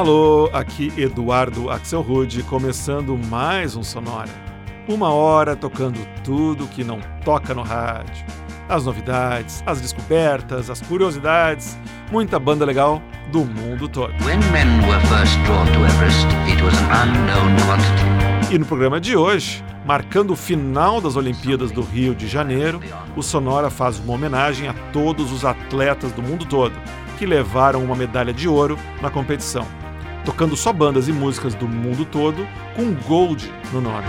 Alô, aqui Eduardo Axel Rude, começando mais um Sonora. Uma hora tocando tudo que não toca no rádio. As novidades, as descobertas, as curiosidades, muita banda legal do mundo todo. E no programa de hoje, marcando o final das Olimpíadas do Rio de Janeiro, o Sonora faz uma homenagem a todos os atletas do mundo todo que levaram uma medalha de ouro na competição, tocando só bandas e músicas do mundo todo com Gold no nome.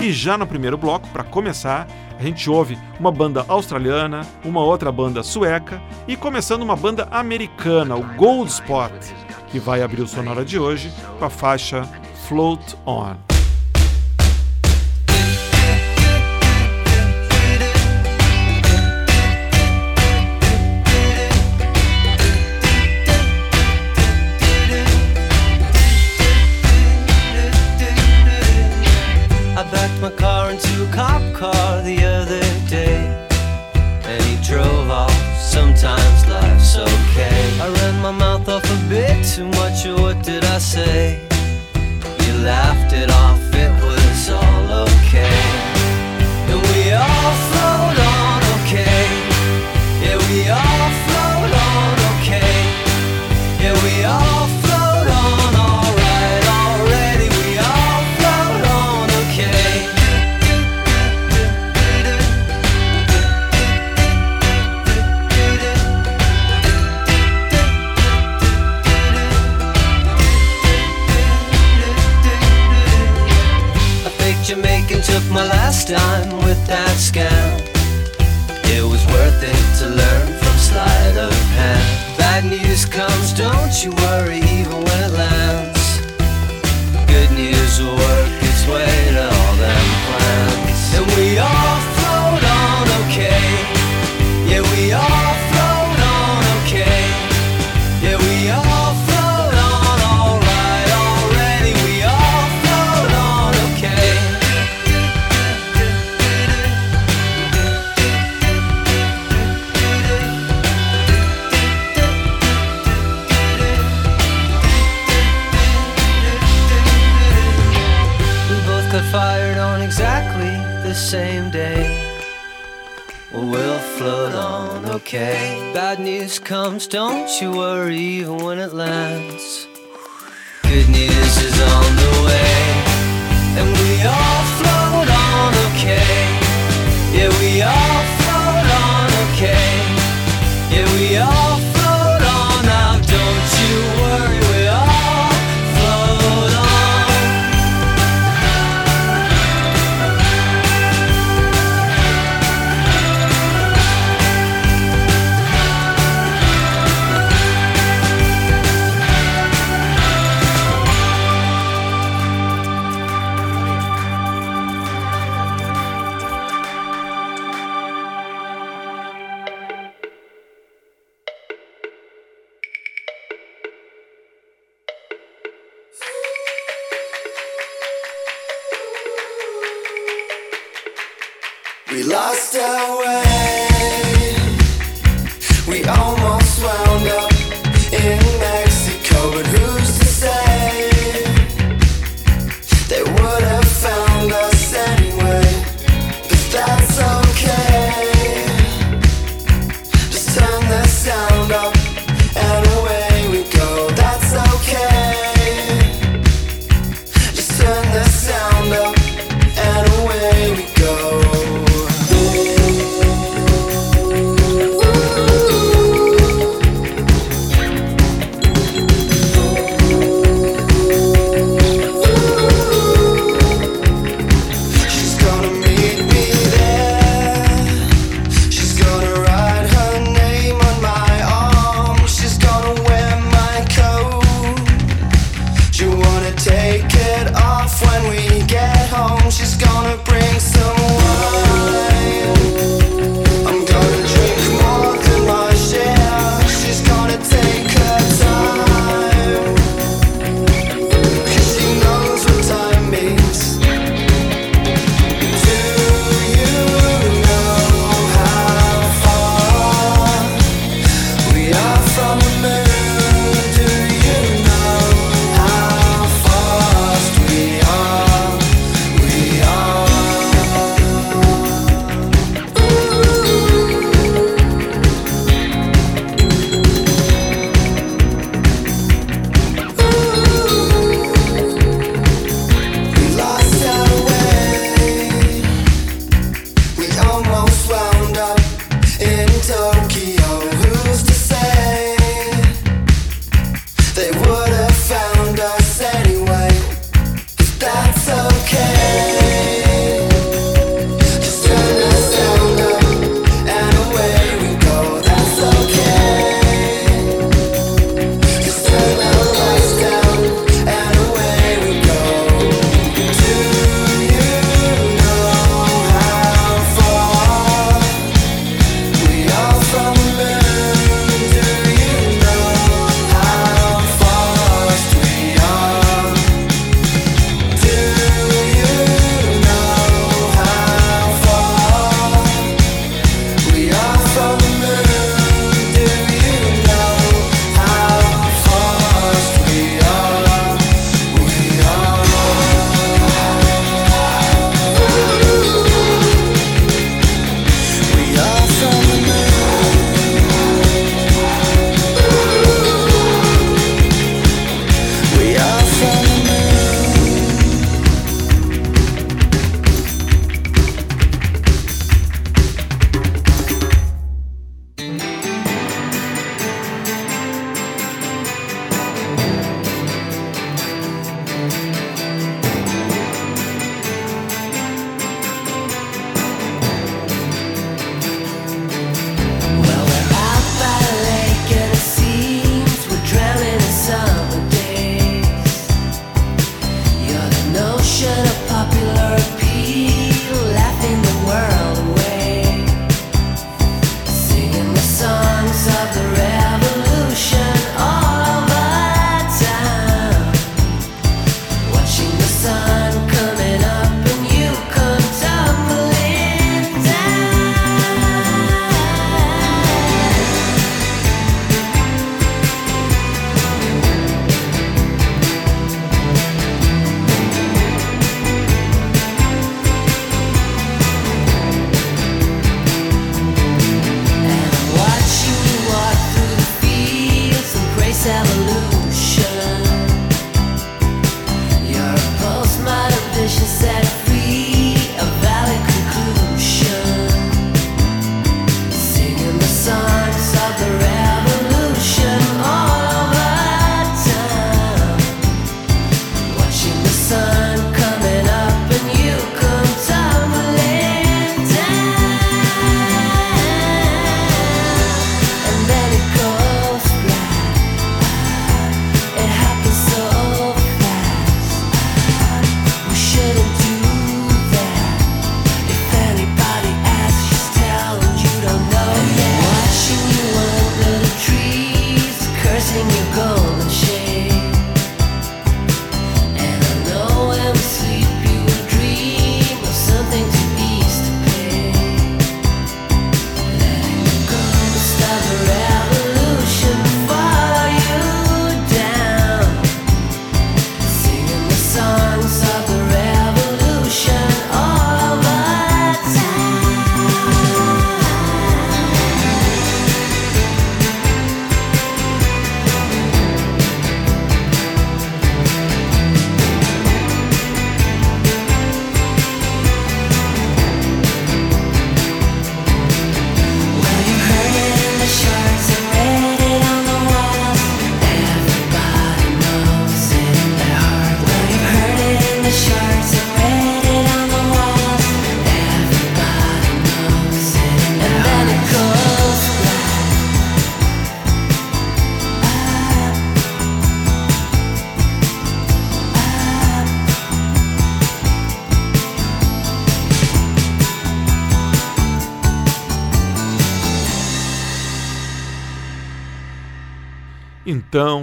E já no primeiro bloco, para começar, a gente ouve uma banda australiana, uma outra banda sueca e começando uma banda americana, o Gold Spot, que vai abrir o Sonora de hoje com a faixa Float On.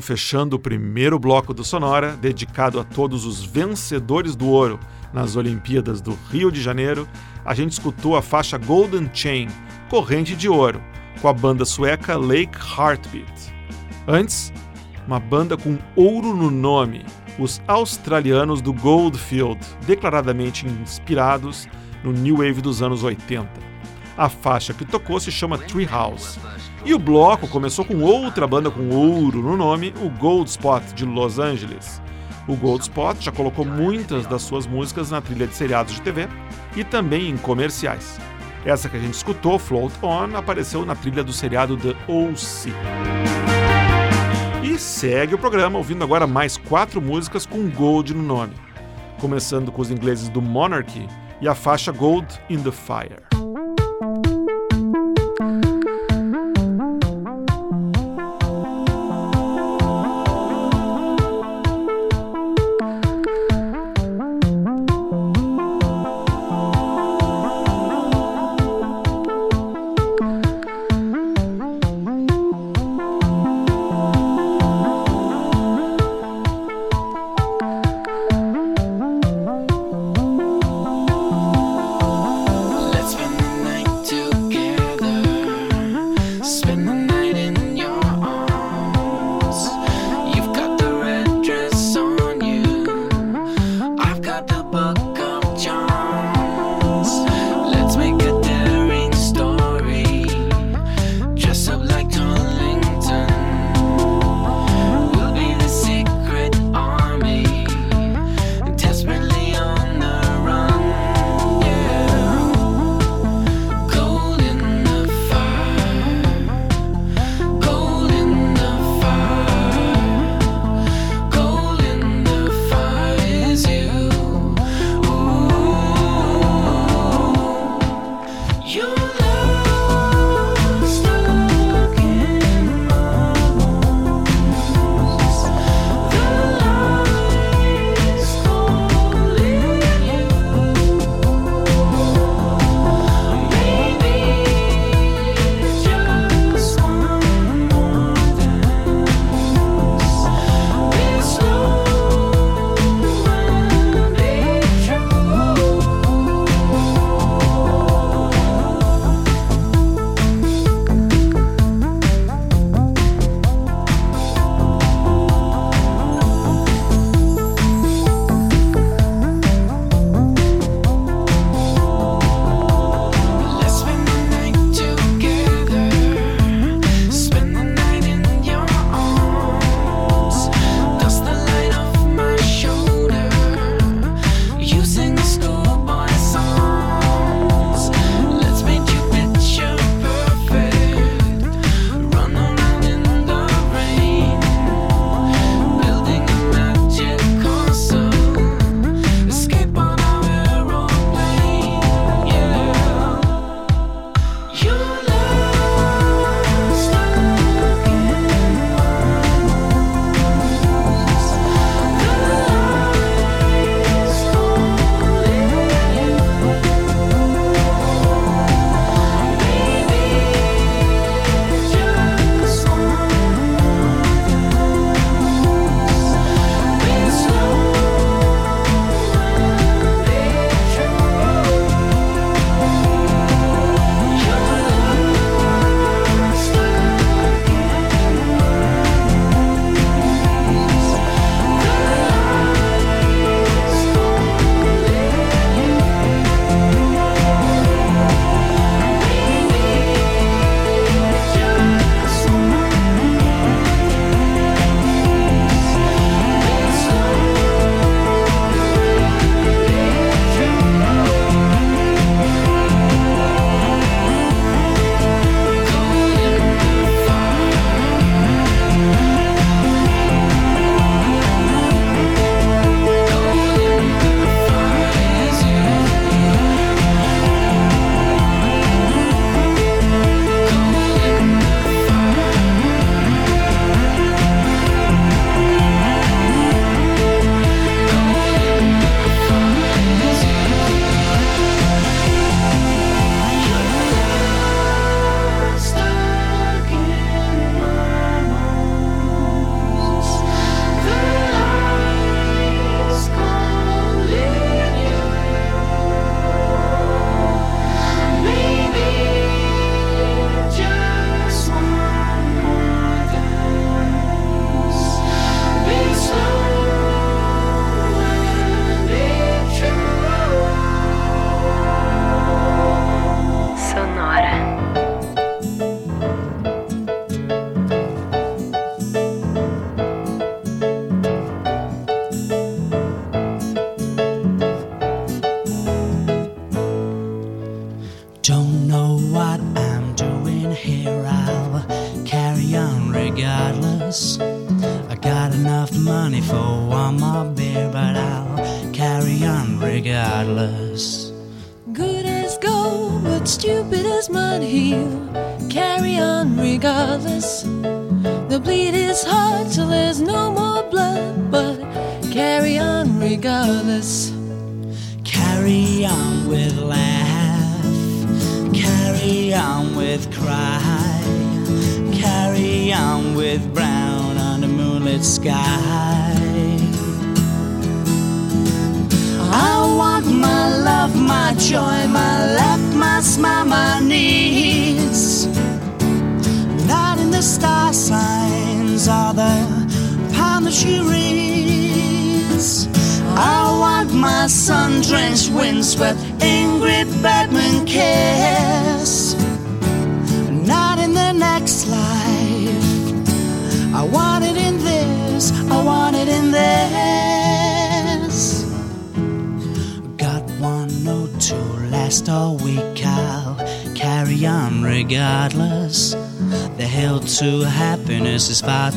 Fechando o primeiro bloco do Sonora, dedicado a todos os vencedores do ouro nas Olimpíadas do Rio de Janeiro, a gente escutou a faixa Golden Chain, Corrente de Ouro, com a banda sueca Lake Heartbeat. Antes, uma banda com ouro no nome, os australianos do Goldfield, declaradamente inspirados no New Wave dos anos 80. A faixa que tocou se chama Treehouse. E o bloco começou com outra banda com ouro no nome, o Gold Spot de Los Angeles. O Gold Spot já colocou muitas das suas músicas na trilha de seriados de TV e também em comerciais. Essa que a gente escutou, Float On, apareceu na trilha do seriado The O.C. E segue o programa ouvindo agora mais quatro músicas com Gold no nome, começando com os ingleses do Monarchy e a faixa Gold in the Fire.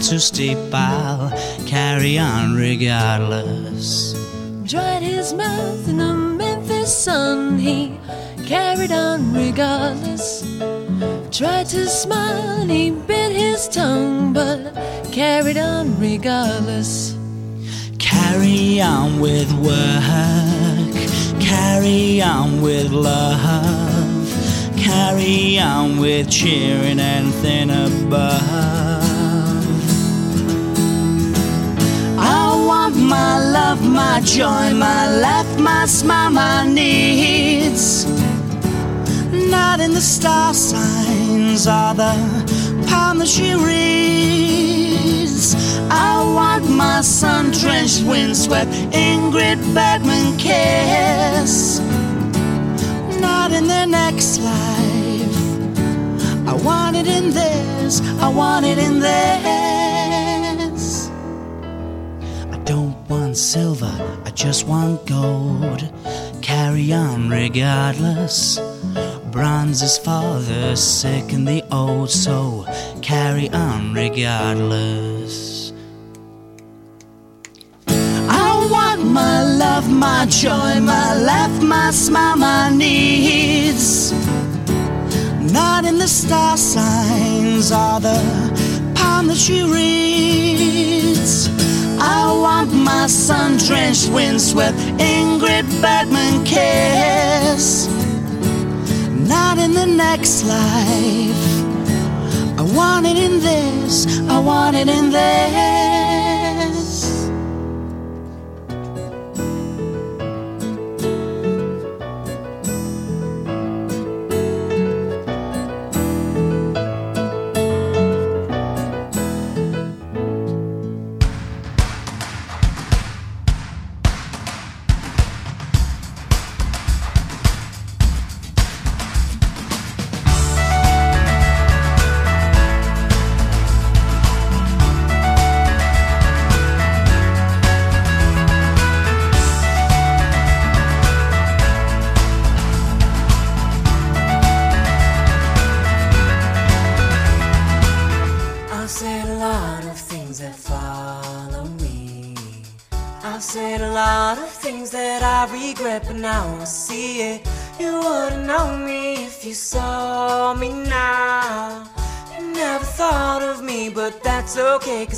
Too steep, I'll carry on regardless. Dried his mouth in the Memphis sun, he carried on regardless. Tried to smile and he bit his tongue, but carried on regardless. Carry on with work, carry on with love, carry on with cheering anything above. My love, my joy, my laugh, my smile, my needs. Not in the star signs or the palm that she reads. I want my sun drenched, windswept Ingrid Bergman kiss. Not in the next life. I want it in this, I want it in this. Silver, I just want gold. Carry on regardless. Bronze is for the sick and the old, so carry on regardless. I want my love, my joy, my laugh, my smile, my needs. Not in the star signs or the palm that she reads. I want my sun drenched, windswept Ingrid Bergman kiss. Not in the next life. I want it in this, I want it in this.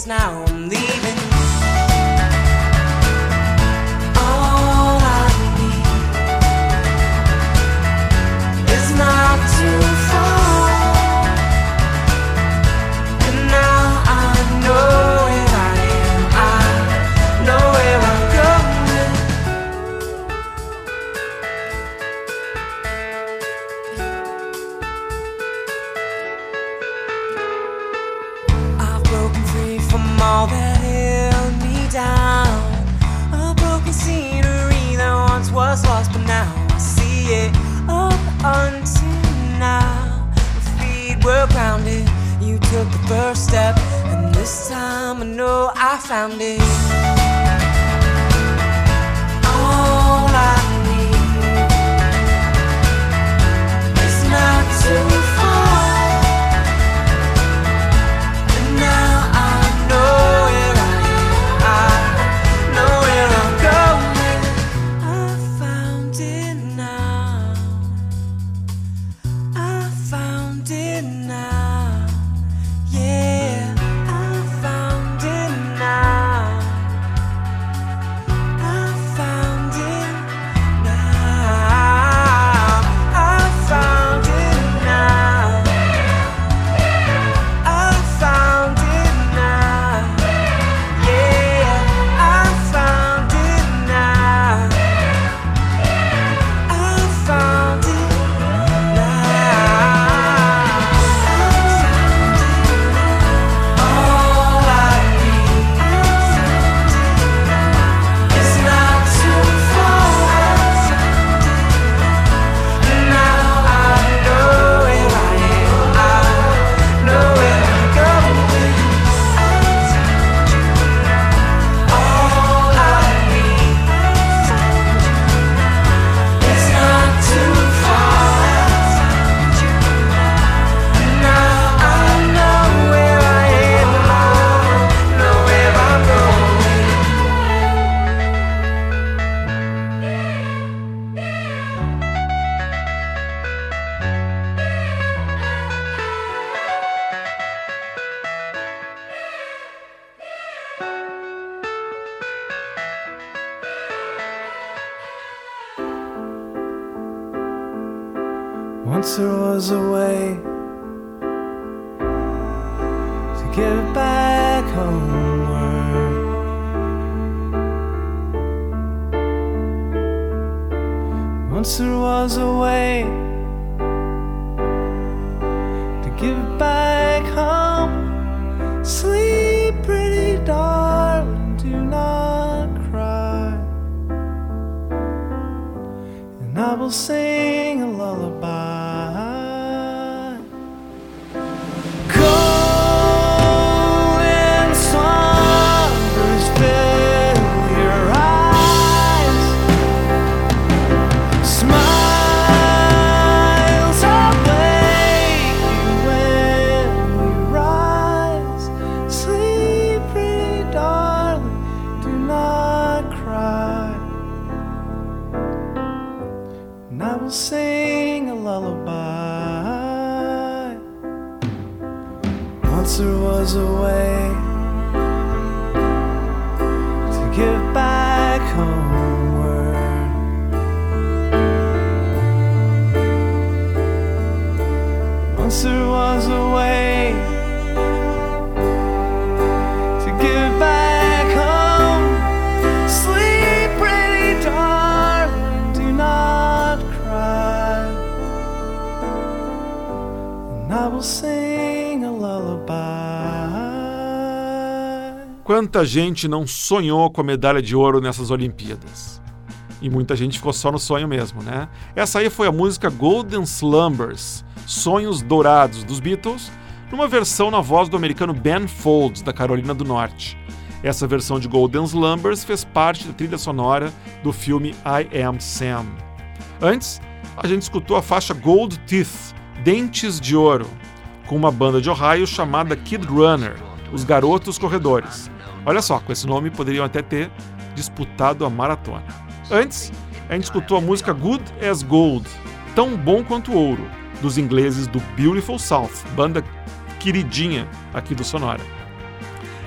Now took the first step, and this time I know I found it. A way to get back homeward. Once there was a way to give back home. Sleep, pretty darling, do not cry. And I will sing Quanta gente não sonhou com a medalha de ouro nessas Olimpíadas? E muita gente ficou só no sonho mesmo, né? Essa aí foi a música Golden Slumbers, Sonhos Dourados, dos Beatles, numa versão na voz do americano Ben Folds, da Carolina do Norte. Essa versão de Golden Slumbers fez parte da trilha sonora do filme I Am Sam. Antes, a gente escutou a faixa Gold Teeth, Dentes de Ouro, com uma banda de Ohio chamada Kid Runner, os Garotos Corredores. Olha só, com esse nome poderiam até ter disputado a maratona. Antes, a gente escutou a música Good as Gold, Tão Bom Quanto Ouro, dos ingleses do Beautiful South, banda queridinha aqui do Sonora.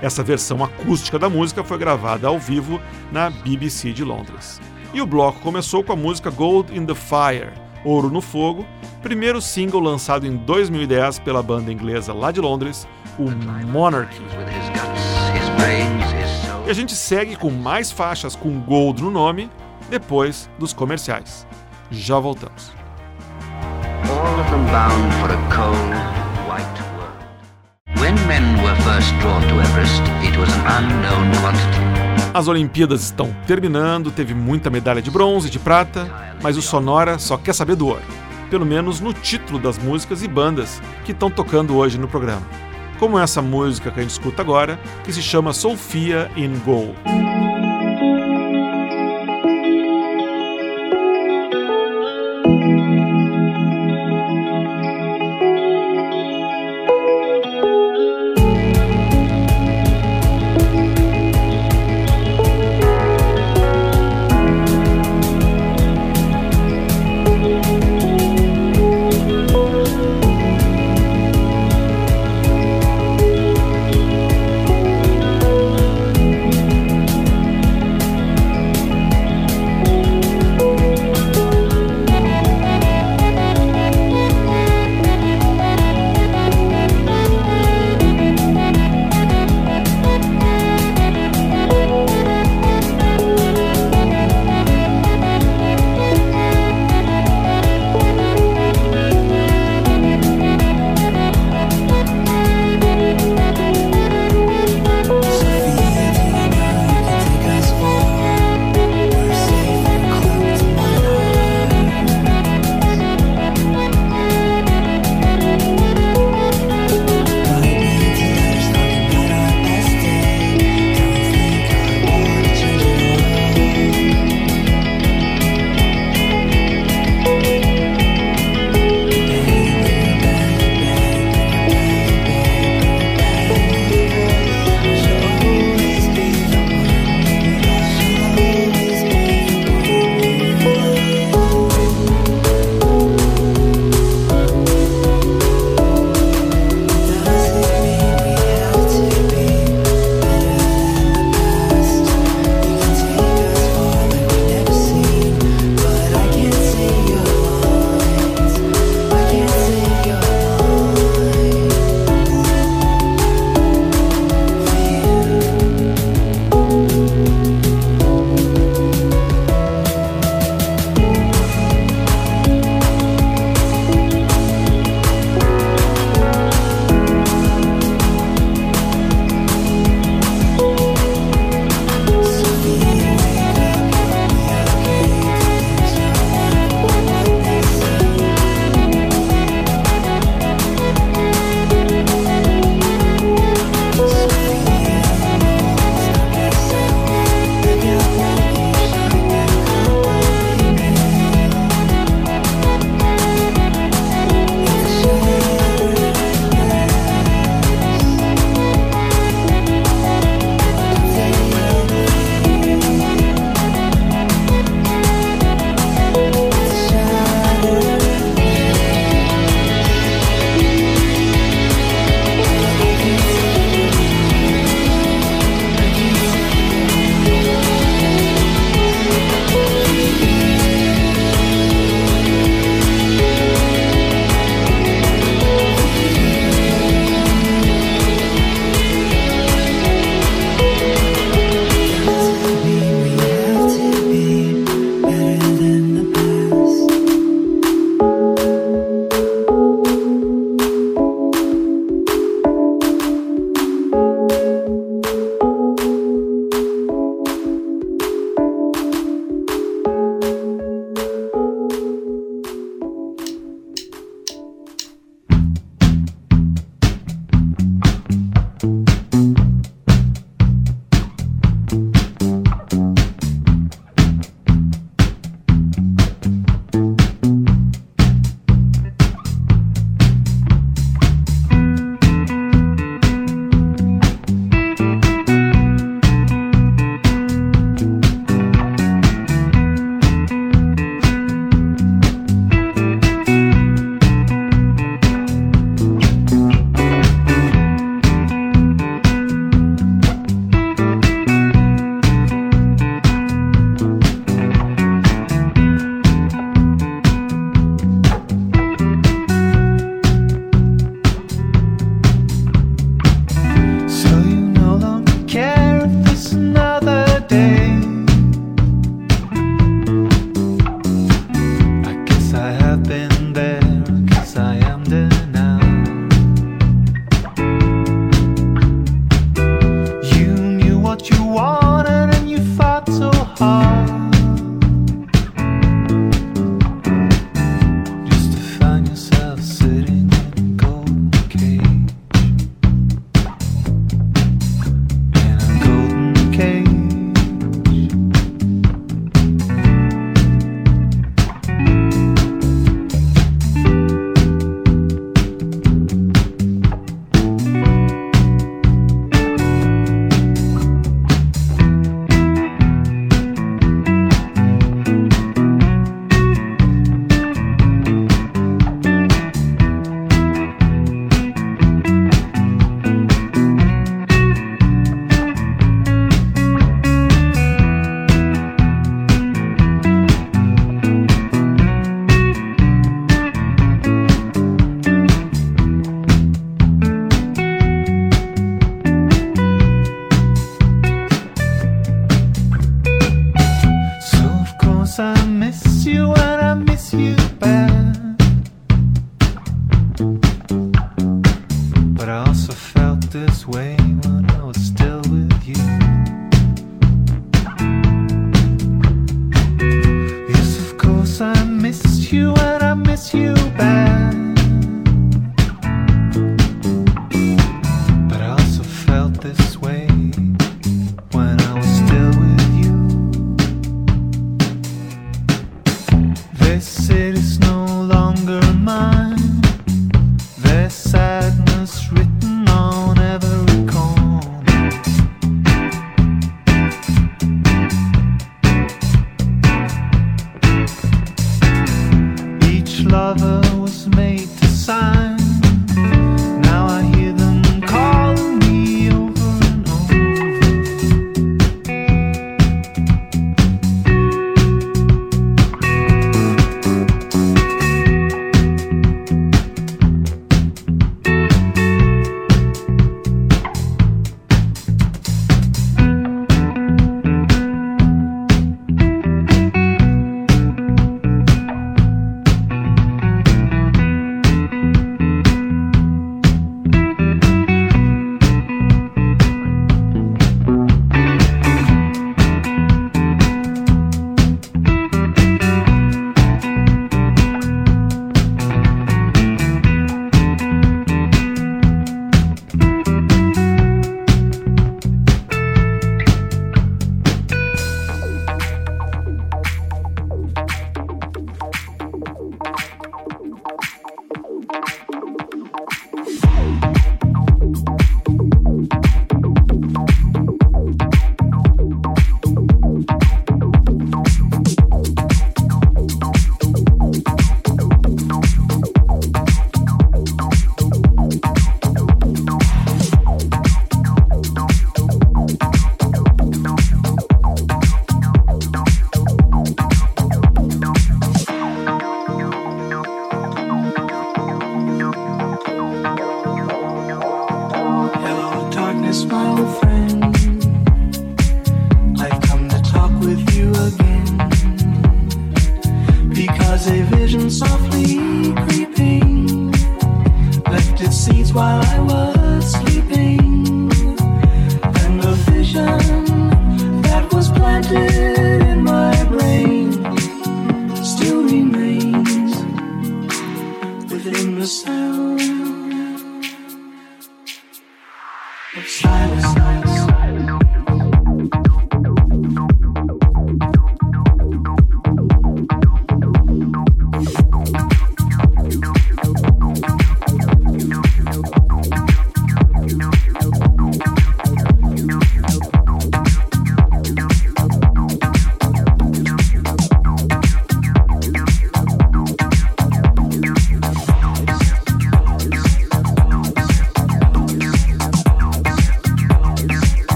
Essa versão acústica da música foi gravada ao vivo na BBC de Londres. E o bloco começou com a música Gold in the Fire, Ouro no Fogo, primeiro single lançado em 2010 pela banda inglesa lá de Londres, o Monarchy. E a gente segue com mais faixas com Gold no nome, depois dos comerciais. Já voltamos. all of them bound for a cold, white world. When men were first drawn to Everest, it was an unknown quantity. As Olimpíadas estão terminando, teve muita medalha de bronze, de prata, mas o Sonora só quer saber do ouro. Pelo menos no título das músicas e bandas que estão tocando hoje no programa. Como essa música que a gente escuta agora, que se chama Sofia in Gold.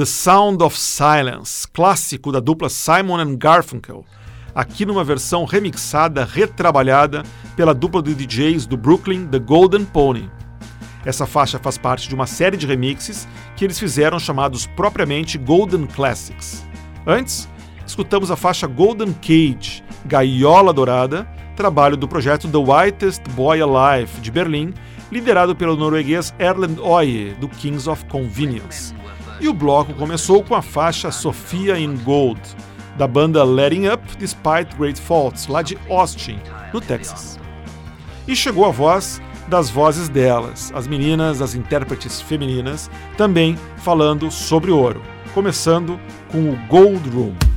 The Sound of Silence, clássico da dupla Simon and Garfunkel, aqui numa versão remixada, retrabalhada pela dupla de DJs do Brooklyn, The Golden Pony. Essa faixa faz parte de uma série de remixes que eles fizeram chamados propriamente Golden Classics. Antes, escutamos a faixa Golden Cage, Gaiola Dourada, trabalho do projeto The Whitest Boy Alive de Berlim, liderado pelo norueguês Erlend Øye, do Kings of Convenience. E o bloco começou com a faixa Sophia in Gold, da banda Letting Up Despite Great Faults, lá de Austin, no Texas. E chegou a voz das vozes delas, as meninas, as intérpretes femininas, também falando sobre ouro, começando com o Gold Room.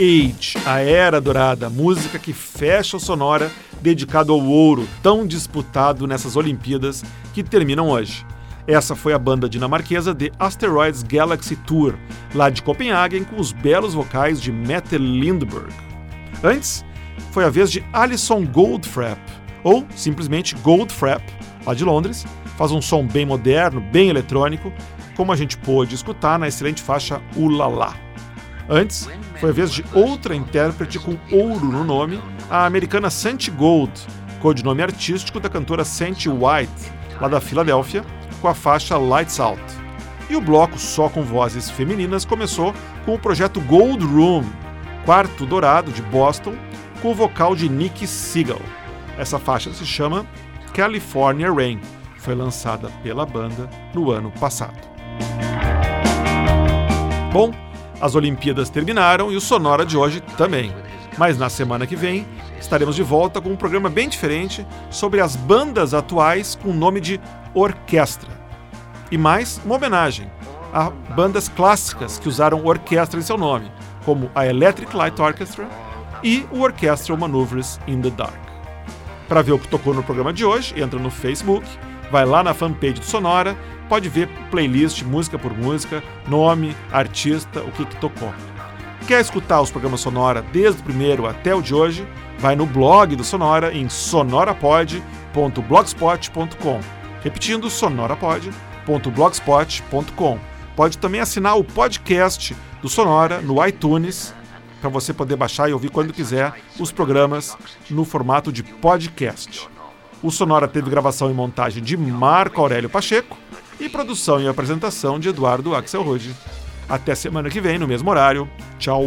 Age, a Era Dourada, música que fecha o Sonora dedicado ao ouro tão disputado nessas Olimpíadas que terminam hoje. Essa foi a banda dinamarquesa The Asteroids Galaxy Tour, lá de Copenhagen, com os belos vocais de Mette Lindberg. Antes, foi a vez de Alison Goldfrapp, ou simplesmente Goldfrapp, lá de Londres, faz um som bem moderno, bem eletrônico, como a gente pôde escutar na excelente faixa Ulala. Antes, foi a vez de outra intérprete com ouro no nome, a americana Santi Gold, codinome artístico da cantora Santi White, lá da Filadélfia, com a faixa Lights Out. E o bloco só com vozes femininas começou com o projeto Gold Room, quarto dourado de Boston, com o vocal de Nick Siegel. Essa faixa se chama California Rain, foi lançada pela banda no ano passado. Bom, as Olimpíadas terminaram e o Sonora de hoje também. Mas na semana que vem estaremos de volta com um programa bem diferente sobre as bandas atuais com o nome de orquestra. E mais uma homenagem a bandas clássicas que usaram orquestra em seu nome, como a Electric Light Orchestra e o Orchestral Maneuvers in the Dark. Para ver o que tocou no programa de hoje, entra no Facebook, vai lá na fanpage do Sonora, pode ver playlist música por música, nome, artista, o que, que tocou. Quer escutar os programas Sonora desde o primeiro até o de hoje? Vai no blog do Sonora em sonorapod.blogspot.com. Repetindo, sonorapod.blogspot.com. Pode também assinar o podcast do Sonora no iTunes para você poder baixar e ouvir quando quiser os programas no formato de podcast. O Sonora teve gravação e montagem de Marco Aurélio Pacheco e produção e apresentação de Eduardo Axel Rude. Até semana que vem, no mesmo horário. Tchau!